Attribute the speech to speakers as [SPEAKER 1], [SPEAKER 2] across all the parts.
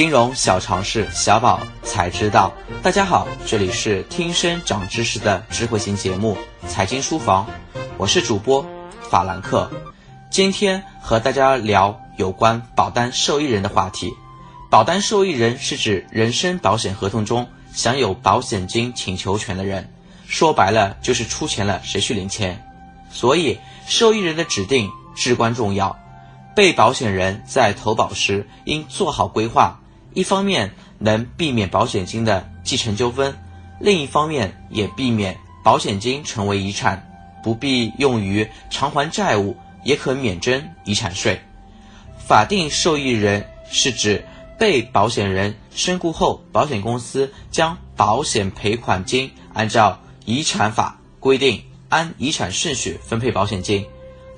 [SPEAKER 1] 金融小常识，小宝才知道。大家好，这里是听声长知识的智慧型节目《财经书房》，我是主播法兰克。今天和大家聊有关保单受益人的话题。保单受益人是指人身保险合同中享有保险金请求权的人，说白了就是出钱了谁去领钱。所以，受益人的指定至关重要。被保险人在投保时应做好规划，一方面能避免保险金的继承纠纷，另一方面也避免保险金成为遗产，不必用于偿还债务，也可免征遗产税。法定受益人是指被保险人身故后，保险公司将保险赔款金按照遗产法规定按遗产顺序分配保险金。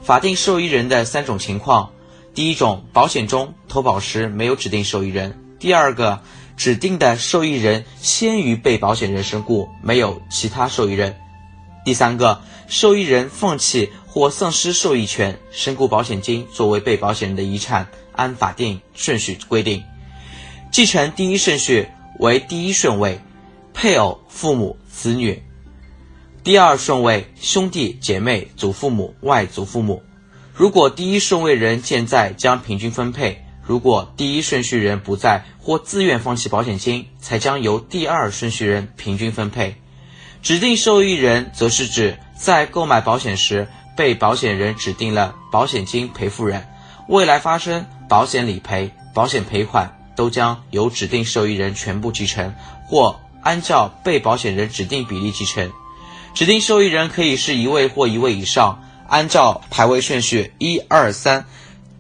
[SPEAKER 1] 法定受益人的三种情况。第一种，保险中投保时没有指定受益人；第二个，指定的受益人先于被保险人身故，没有其他受益人；第三个，受益人放弃或丧失受益权，身故保险金作为被保险人的遗产，按法定顺序规定，继承第一顺序为第一顺位，配偶、父母、子女；第二顺位兄弟姐妹、祖父母、外祖父母。如果第一顺位人健在，将平均分配；如果第一顺序人不在或自愿放弃保险金，才将由第二顺序人平均分配。指定受益人则是指在购买保险时被保险人指定了保险金赔付人，未来发生保险理赔、保险赔款都将由指定受益人全部继承，或按照被保险人指定比例继承。指定受益人可以是一位或一位以上。按照排位顺序一二三，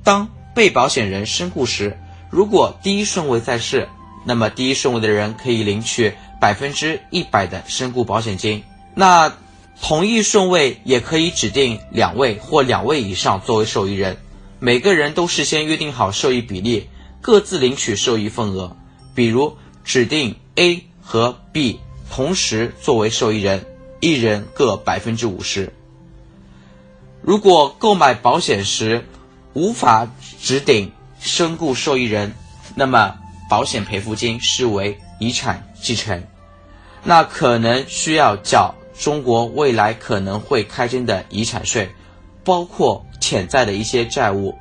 [SPEAKER 1] 当被保险人身故时，如果第一顺位在世，那么第一顺位的人可以领取百分之一百的身故保险金。那同一顺位也可以指定两位或两位以上作为受益人，每个人都事先约定好受益比例，各自领取受益份额。比如指定 A 和 B 同时作为受益人，一人各百分之五十。如果购买保险时无法指定身故受益人，那么保险赔付金视为遗产继承，那可能需要缴中国未来可能会开征的遗产税，包括潜在的一些债务。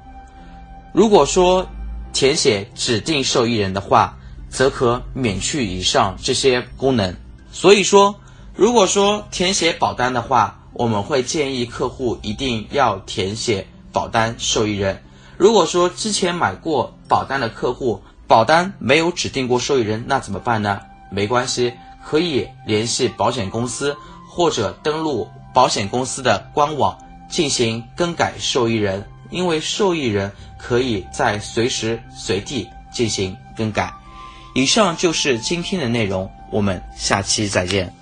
[SPEAKER 1] 如果说填写指定受益人的话，则可免去以上这些功能。所以说，如果说填写保单的话，我们会建议客户一定要填写保单受益人。如果说之前买过保单的客户，保单没有指定过受益人，那怎么办呢？没关系，可以联系保险公司或者登录保险公司的官网进行更改受益人，因为受益人可以在随时随地进行更改。以上就是今天的内容，我们下期再见。